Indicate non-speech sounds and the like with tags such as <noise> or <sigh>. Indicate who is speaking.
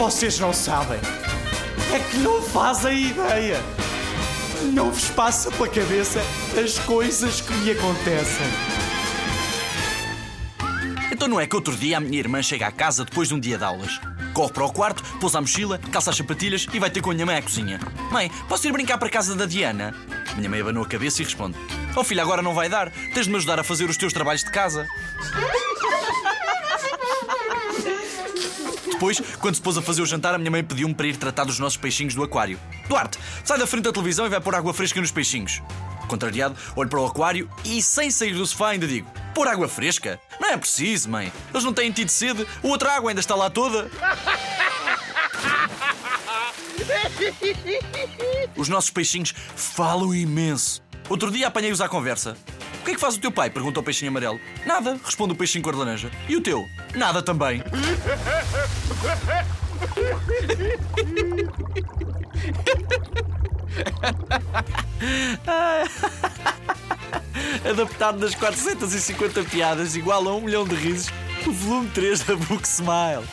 Speaker 1: Vocês não sabem. É que não fazem ideia. Não vos passa pela cabeça as coisas que me acontecem.
Speaker 2: Então não é que outro dia a minha irmã chega à casa depois de um dia de aulas. Corre para o quarto, pousa a mochila, calça as sapatilhas e vai ter com a minha mãe à cozinha. Mãe, posso ir brincar para a casa da Diana? Minha mãe abanou a cabeça e responde: Oh filha, agora não vai dar. Tens de me ajudar a fazer os teus trabalhos de casa. Depois, quando se pôs a fazer o jantar, a minha mãe pediu-me para ir tratar dos nossos peixinhos do aquário. Duarte, sai da frente da televisão e vai pôr água fresca nos peixinhos. Contrariado, olho para o aquário e, sem sair do sofá, ainda digo: Pôr água fresca? Não é preciso, mãe. Eles não têm tido sede. A outra água ainda está lá toda. <laughs> Os nossos peixinhos falam imenso. Outro dia apanhei-os à conversa. O que é que faz o teu pai? Pergunta o peixinho amarelo. Nada, responde o peixinho cor de laranja. E o teu? Nada também. <laughs> Adaptado das 450 piadas igual a um milhão de risos, o volume 3 da Book Smile.